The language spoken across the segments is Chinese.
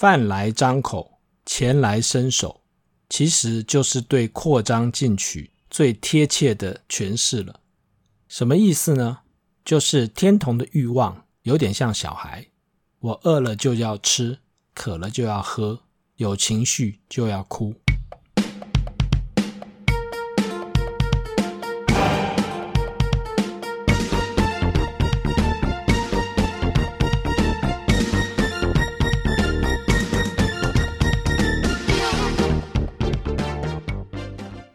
饭来张口，钱来伸手，其实就是对扩张进取最贴切的诠释了。什么意思呢？就是天童的欲望有点像小孩，我饿了就要吃，渴了就要喝，有情绪就要哭。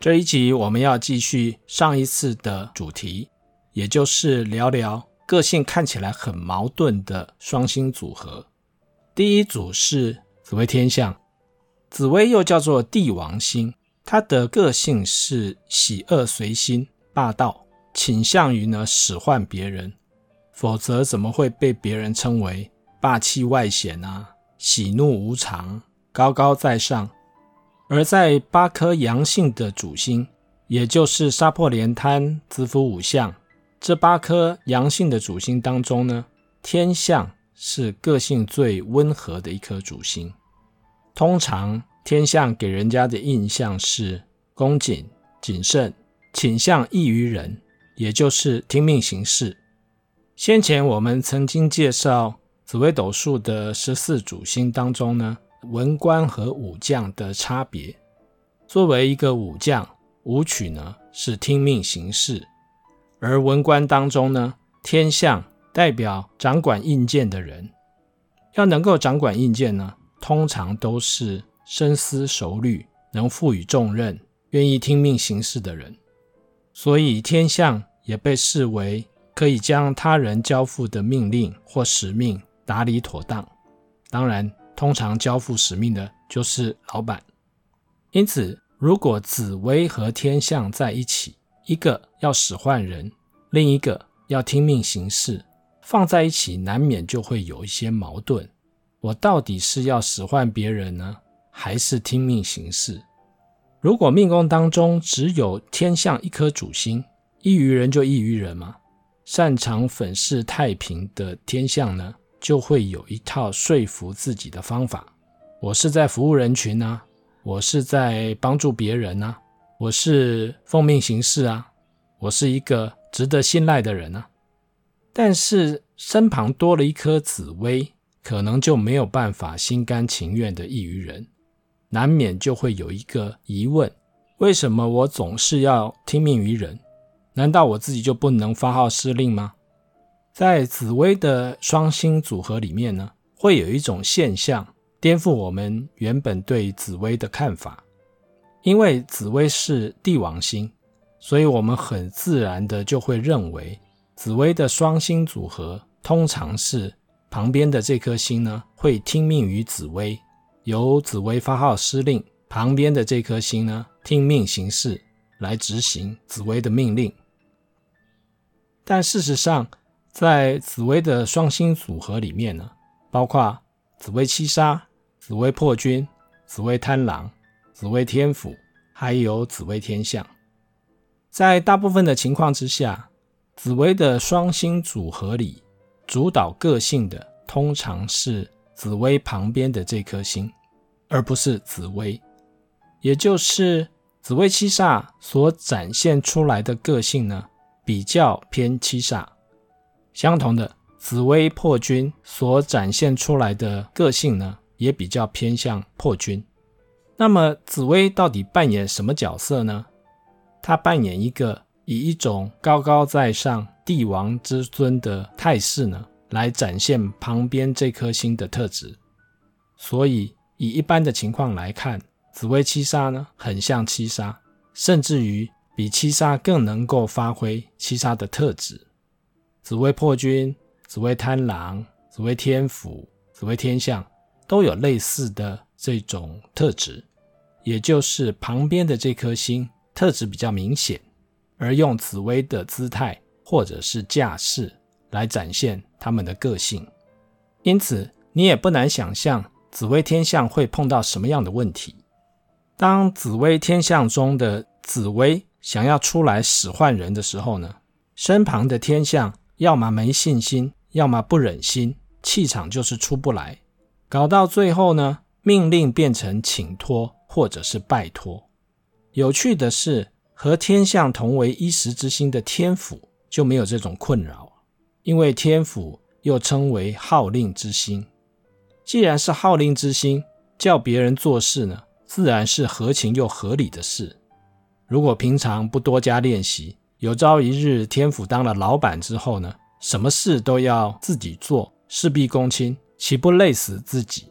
这一集我们要继续上一次的主题，也就是聊聊个性看起来很矛盾的双星组合。第一组是紫薇天相，紫薇又叫做帝王星，它的个性是喜恶随心、霸道，倾向于呢使唤别人，否则怎么会被别人称为霸气外显啊、喜怒无常、高高在上？而在八颗阳性的主星，也就是杀破连贪、子府五相这八颗阳性的主星当中呢，天相是个性最温和的一颗主星。通常天相给人家的印象是恭谨、谨慎，倾向异于人，也就是听命行事。先前我们曾经介绍紫微斗数的十四主星当中呢。文官和武将的差别。作为一个武将，武曲呢是听命行事，而文官当中呢，天相代表掌管印鉴的人。要能够掌管印鉴呢，通常都是深思熟虑、能赋予重任、愿意听命行事的人。所以天相也被视为可以将他人交付的命令或使命打理妥当。当然。通常交付使命的就是老板，因此，如果紫微和天相在一起，一个要使唤人，另一个要听命行事，放在一起难免就会有一些矛盾。我到底是要使唤别人呢，还是听命行事？如果命宫当中只有天相一颗主星，异于人就异于人嘛，擅长粉饰太平的天相呢，就会有一套说服自己的方法。我是在服务人群啊，我是在帮助别人啊，我是奉命行事啊，我是一个值得信赖的人啊。但是身旁多了一颗紫薇，可能就没有办法心甘情愿的异于人，难免就会有一个疑问：为什么我总是要听命于人？难道我自己就不能发号施令吗？在紫微的双星组合里面呢，会有一种现象颠覆我们原本对紫微的看法。因为紫微是帝王星，所以我们很自然的就会认为，紫微的双星组合通常是旁边的这颗星呢会听命于紫微，由紫微发号施令，旁边的这颗星呢听命行事，来执行紫微的命令。但事实上，在紫微的双星组合里面呢，包括紫微七杀、紫微破军、紫微贪狼、紫微天府，还有紫微天相。在大部分的情况之下，紫微的双星组合里，主导个性的通常是紫微旁边的这颗星，而不是紫微。也就是紫微七煞所展现出来的个性呢，比较偏七煞。相同的，紫微破军所展现出来的个性呢，也比较偏向破军。那么，紫薇到底扮演什么角色呢？他扮演一个以一种高高在上、帝王之尊的态势呢，来展现旁边这颗星的特质。所以，以一般的情况来看，紫薇七杀呢，很像七杀，甚至于比七杀更能够发挥七杀的特质。紫微破军、紫微贪狼、紫微天府、紫微天相都有类似的这种特质，也就是旁边的这颗星特质比较明显，而用紫微的姿态或者是架势来展现他们的个性。因此，你也不难想象紫微天相会碰到什么样的问题。当紫微天相中的紫微想要出来使唤人的时候呢，身旁的天相。要么没信心，要么不忍心，气场就是出不来，搞到最后呢，命令变成请托或者是拜托。有趣的是，和天相同为一时之星的天府就没有这种困扰，因为天府又称为号令之星。既然是号令之星，叫别人做事呢，自然是合情又合理的事。如果平常不多加练习，有朝一日天府当了老板之后呢，什么事都要自己做，事必躬亲，岂不累死自己？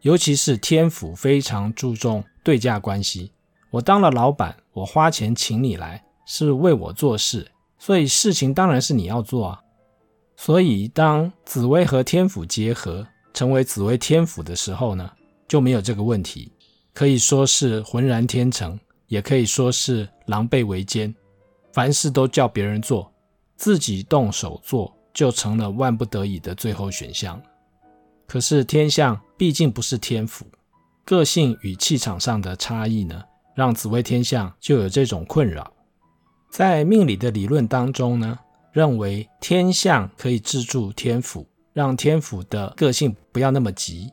尤其是天府非常注重对价关系。我当了老板，我花钱请你来，是为我做事，所以事情当然是你要做啊。所以当紫薇和天府结合，成为紫薇天府的时候呢，就没有这个问题，可以说是浑然天成，也可以说是狼狈为奸，凡事都叫别人做，自己动手做就成了万不得已的最后选项。可是天相毕竟不是天府，个性与气场上的差异呢，让紫微天相就有这种困扰。在命理的理论当中呢，认为天相可以制住天府，让天府的个性不要那么急。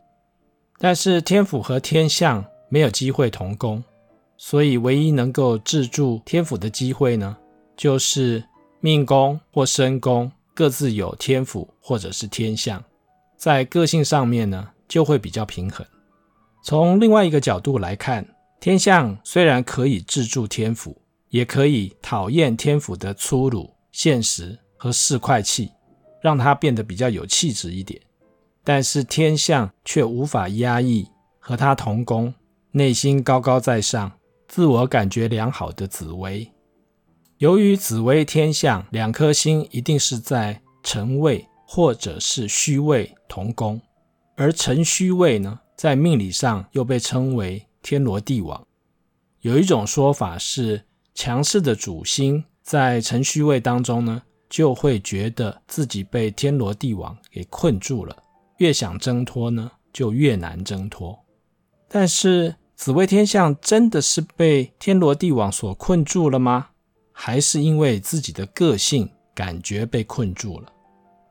但是天府和天相没有机会同宫，所以唯一能够制住天府的机会呢，就是命宫或身宫各自有天府或者是天相，在个性上面呢就会比较平衡。从另外一个角度来看。天相虽然可以制住天府，也可以讨厌天府的粗鲁、现实和市侩气，让他变得比较有气质一点。但是天相却无法压抑和他同宫、内心高高在上、自我感觉良好的紫薇。由于紫微天相两颗星一定是在辰位或者是戌位同宫，而辰戌位呢，在命理上又被称为天罗地网。有一种说法是，强势的主星在辰戌位当中呢，就会觉得自己被天罗地网给困住了，越想挣脱呢，就越难挣脱。但是紫微天象真的是被天罗地网所困住了吗？还是因为自己的个性感觉被困住了？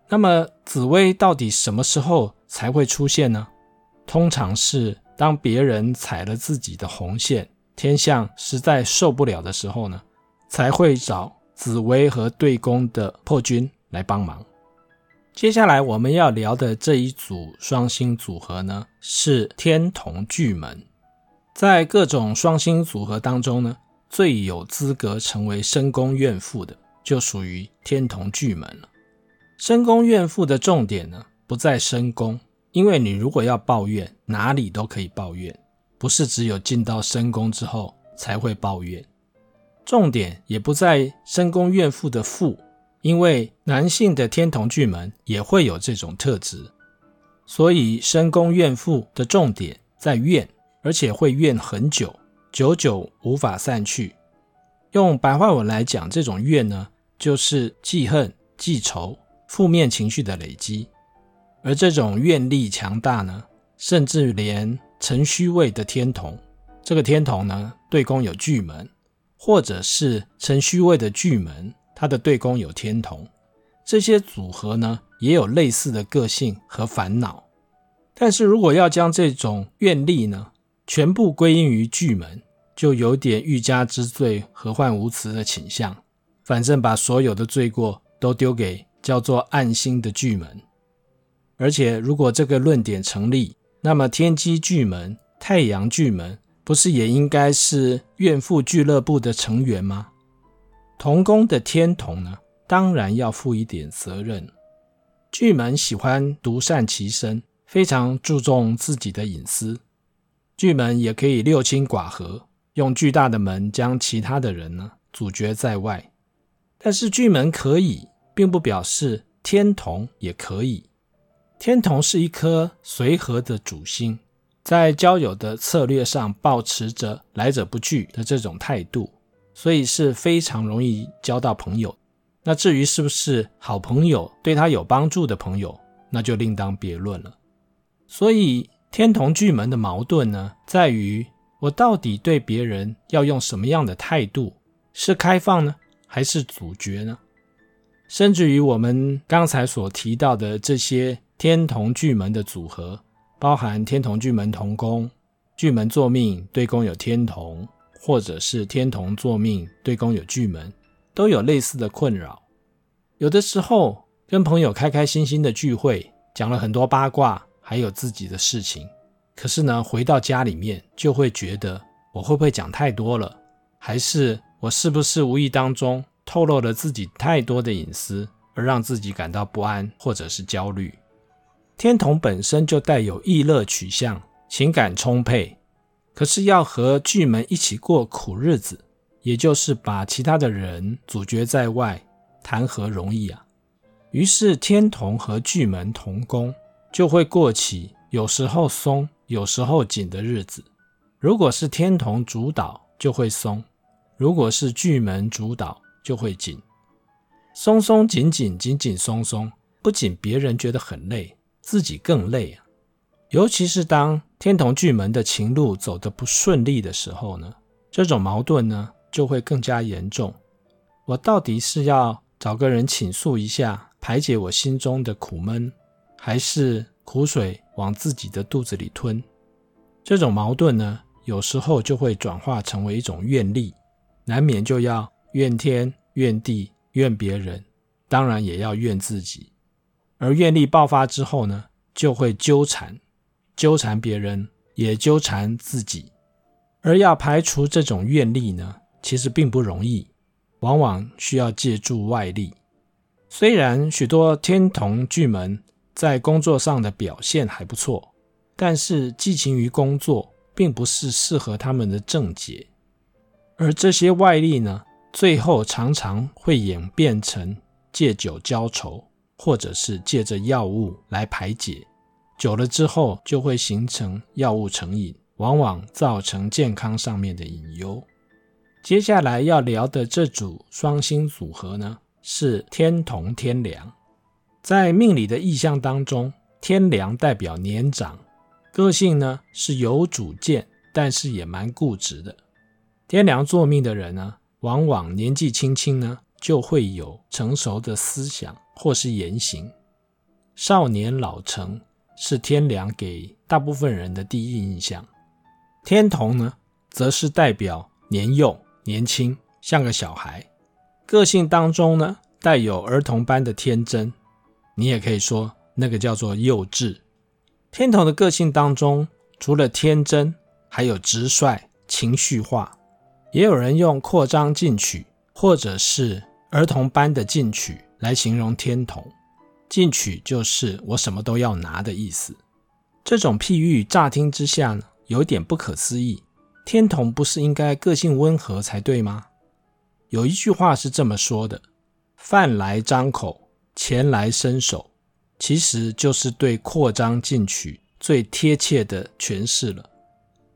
那么紫薇到底什么时候才会出现呢？通常是。当别人踩了自己的红线，天象实在受不了的时候呢，才会找紫薇和对宫的破军来帮忙。接下来我们要聊的这一组双星组合呢，是天同巨门。在各种双星组合当中呢，最有资格成为深宫怨妇的，就属于天同巨门了。深宫怨妇的重点呢，不在深宫。因为你如果要抱怨，哪里都可以抱怨，不是只有进到深宫之后才会抱怨。重点也不在深宫怨妇的妇，因为男性的天同巨门也会有这种特质，所以深宫怨妇的重点在怨，而且会怨很久，久久无法散去。用白话文来讲，这种怨呢，就是记恨、记仇、负面情绪的累积。而这种怨力强大呢，甚至连辰戌位的天同，这个天同呢，对宫有巨门，或者是辰戌位的巨门，它的对宫有天同，这些组合呢，也有类似的个性和烦恼。但是如果要将这种怨力呢，全部归因于巨门，就有点欲加之罪，何患无辞的倾向。反正把所有的罪过都丢给叫做暗星的巨门。而且，如果这个论点成立，那么天机巨门、太阳巨门不是也应该是怨妇俱乐部的成员吗？同宫的天童呢，当然要负一点责任。巨门喜欢独善其身，非常注重自己的隐私。巨门也可以六亲寡合，用巨大的门将其他的人呢阻绝在外。但是巨门可以，并不表示天同也可以。天同是一颗随和的主星，在交友的策略上保持着来者不拒的这种态度，所以是非常容易交到朋友。那至于是不是好朋友，对他有帮助的朋友，那就另当别论了。所以天同巨门的矛盾呢，在于我到底对别人要用什么样的态度？是开放呢，还是阻绝呢？甚至于我们刚才所提到的这些。天同巨门的组合，包含天同巨门同宫，巨门作命对宫有天同，或者是天同作命对宫有巨门，都有类似的困扰。有的时候跟朋友开开心心的聚会，讲了很多八卦，还有自己的事情，可是呢，回到家里面就会觉得我会不会讲太多了，还是我是不是无意当中透露了自己太多的隐私，而让自己感到不安或者是焦虑。天同本身就带有易乐取向，情感充沛，可是要和巨门一起过苦日子，也就是把其他的人阻绝在外，谈何容易啊！于是天同和巨门同宫，就会过起有时候松，有时候紧的日子。如果是天同主导，就会松；如果是巨门主导，就会紧。松松紧紧，紧紧松松，不仅别人觉得很累，自己更累啊。尤其是当天同巨门的情路走得不顺利的时候呢，这种矛盾呢就会更加严重。我到底是要找个人倾诉一下，排解我心中的苦闷，还是苦水往自己的肚子里吞？这种矛盾呢，有时候就会转化成为一种怨力，难免就要怨天怨地。怨别人，当然也要怨自己。而怨力爆发之后呢，就会纠缠，纠缠别人，也纠缠自己。而要排除这种怨力呢，其实并不容易，往往需要借助外力。虽然许多天同巨门在工作上的表现还不错，但是寄情于工作，并不是适合他们的正解。而这些外力呢，最后常常会演变成借酒浇愁，或者是借着药物来排解，久了之后就会形成药物成瘾，往往造成健康上面的隐忧。接下来要聊的这组双星组合呢，是天同天梁。在命理的意象当中，天梁代表年长，个性呢是有主见，但是也蛮固执的。天梁坐命的人呢，往往年纪轻轻呢，就会有成熟的思想或是言行。少年老成是天梁给大部分人的第一印象。天同呢，则是代表年幼、年轻，像个小孩。个性当中呢，带有儿童般的天真。你也可以说那个叫做幼稚。天童的个性当中，除了天真，还有直率、情绪化。也有人用扩张进取，或者是儿童般的进取来形容天童。进取就是我什么都要拿的意思。这种譬喻乍听之下呢，有点不可思议。天童不是应该个性温和才对吗？有一句话是这么说的：“饭来张口，前来伸手”，其实就是对扩张进取最贴切的诠释了。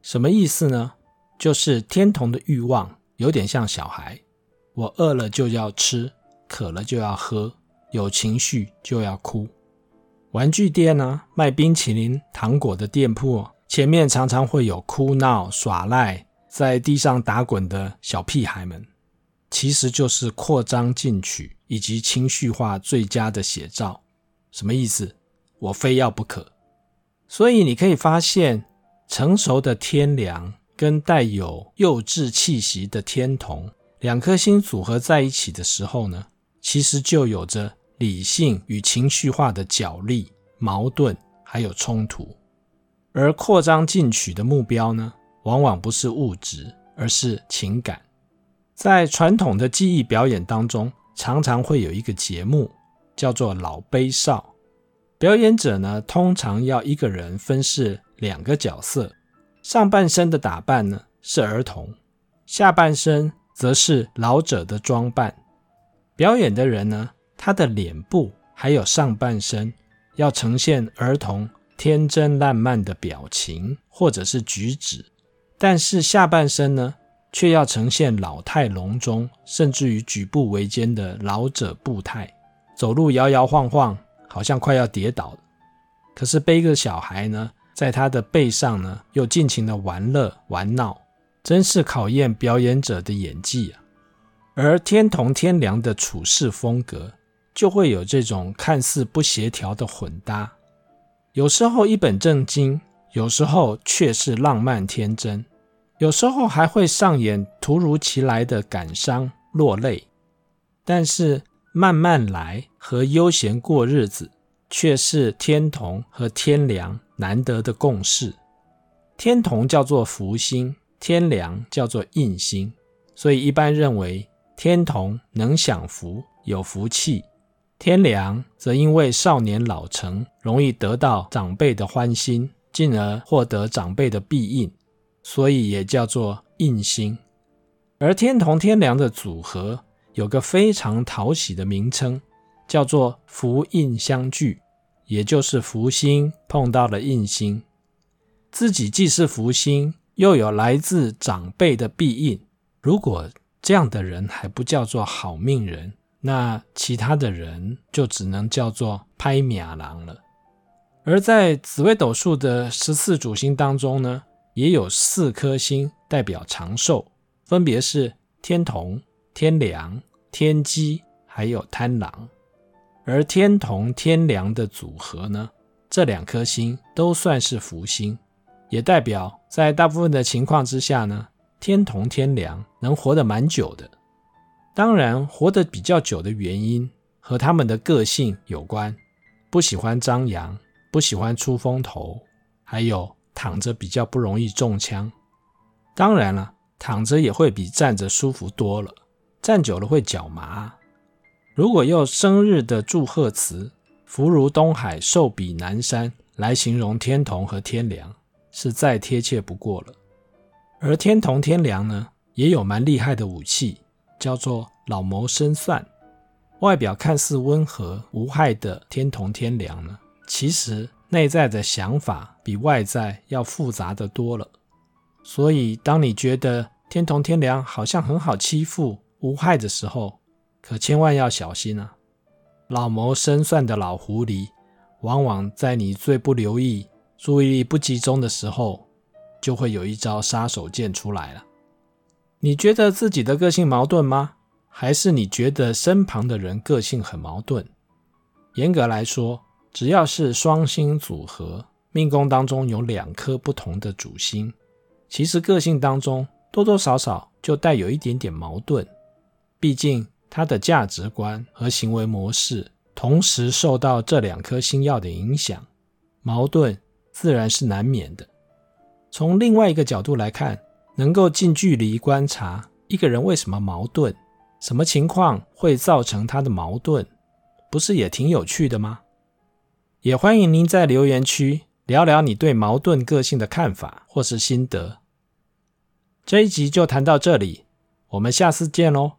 什么意思呢？就是天童的欲望有点像小孩，我饿了就要吃，渴了就要喝，有情绪就要哭。玩具店呢，卖冰淇淋、糖果的店铺前面常常会有哭闹、耍赖，在地上打滚的小屁孩们，其实就是扩张进取以及情绪化最佳的写照。什么意思？我非要不可。所以你可以发现，成熟的天梁。跟带有幼稚气息的天同两颗星组合在一起的时候呢，其实就有着理性与情绪化的角力、矛盾还有冲突。而扩张进取的目标呢，往往不是物质，而是情感。在传统的技艺表演当中，常常会有一个节目叫做老悲少，表演者呢，通常要一个人分饰两个角色。上半身的打扮呢，是儿童，下半身则是老者的装扮。表演的人呢，他的脸部还有上半身要呈现儿童天真烂漫的表情或者是举止，但是下半身呢，却要呈现老态龙钟，甚至于举步维艰的老者步态，走路摇摇晃晃，好像快要跌倒。可是背个小孩呢，在他的背上呢，又尽情的玩乐玩闹，真是考验表演者的演技啊！而天同天良的处事风格，就会有这种看似不协调的混搭。有时候一本正经，有时候却是浪漫天真，有时候还会上演突如其来的感伤落泪。但是慢慢来和悠闲过日子，却是天同和天良难得的共事。天同叫做福星，天良叫做印星，所以一般认为天同能享福，有福气；天良则因为少年老成，容易得到长辈的欢心，进而获得长辈的庇荫，所以也叫做印星。而天同天梁的组合有个非常讨喜的名称，叫做福印相聚，也就是福星碰到了印星。自己既是福星，又有来自长辈的庇荫。如果这样的人还不叫做好命人，那其他的人就只能叫做拍命郎了。而在紫微斗数的十四主星当中呢，也有四颗星代表长寿，分别是天同、天梁、天机，还有贪狼。而天同、天梁的组合呢，这两颗星都算是福星。也代表在大部分的情况之下呢，天同天梁能活得蛮久的。当然，活得比较久的原因和他们的个性有关，不喜欢张扬，不喜欢出风头，还有躺着比较不容易中枪。当然了，躺着也会比站着舒服多了，站久了会脚麻。如果用生日的祝贺词“福如东海，寿比南山”来形容天同和天梁。是再贴切不过了。而天同天梁呢，也有蛮厉害的武器，叫做老谋深算。外表看似温和无害的天同天梁呢，其实内在的想法比外在要复杂得多了。所以，当你觉得天同天梁好像很好欺负、无害的时候，可千万要小心啊！老谋深算的老狐狸，往往在你最不留意。注意力不集中的时候，就会有一招杀手锏出来了。你觉得自己的个性矛盾吗？还是你觉得身旁的人个性很矛盾？严格来说，只要是双星组合，命宫当中有两颗不同的主星，其实个性当中多多少少就带有一点点矛盾。毕竟他的价值观和行为模式同时受到这两颗星曜的影响，矛盾。自然是难免的。从另外一个角度来看，能够近距离观察一个人为什么矛盾，什么情况会造成他的矛盾，不是也挺有趣的吗？也欢迎您在留言区聊聊你对矛盾个性的看法或是心得。这一集就谈到这里，我们下次见喽。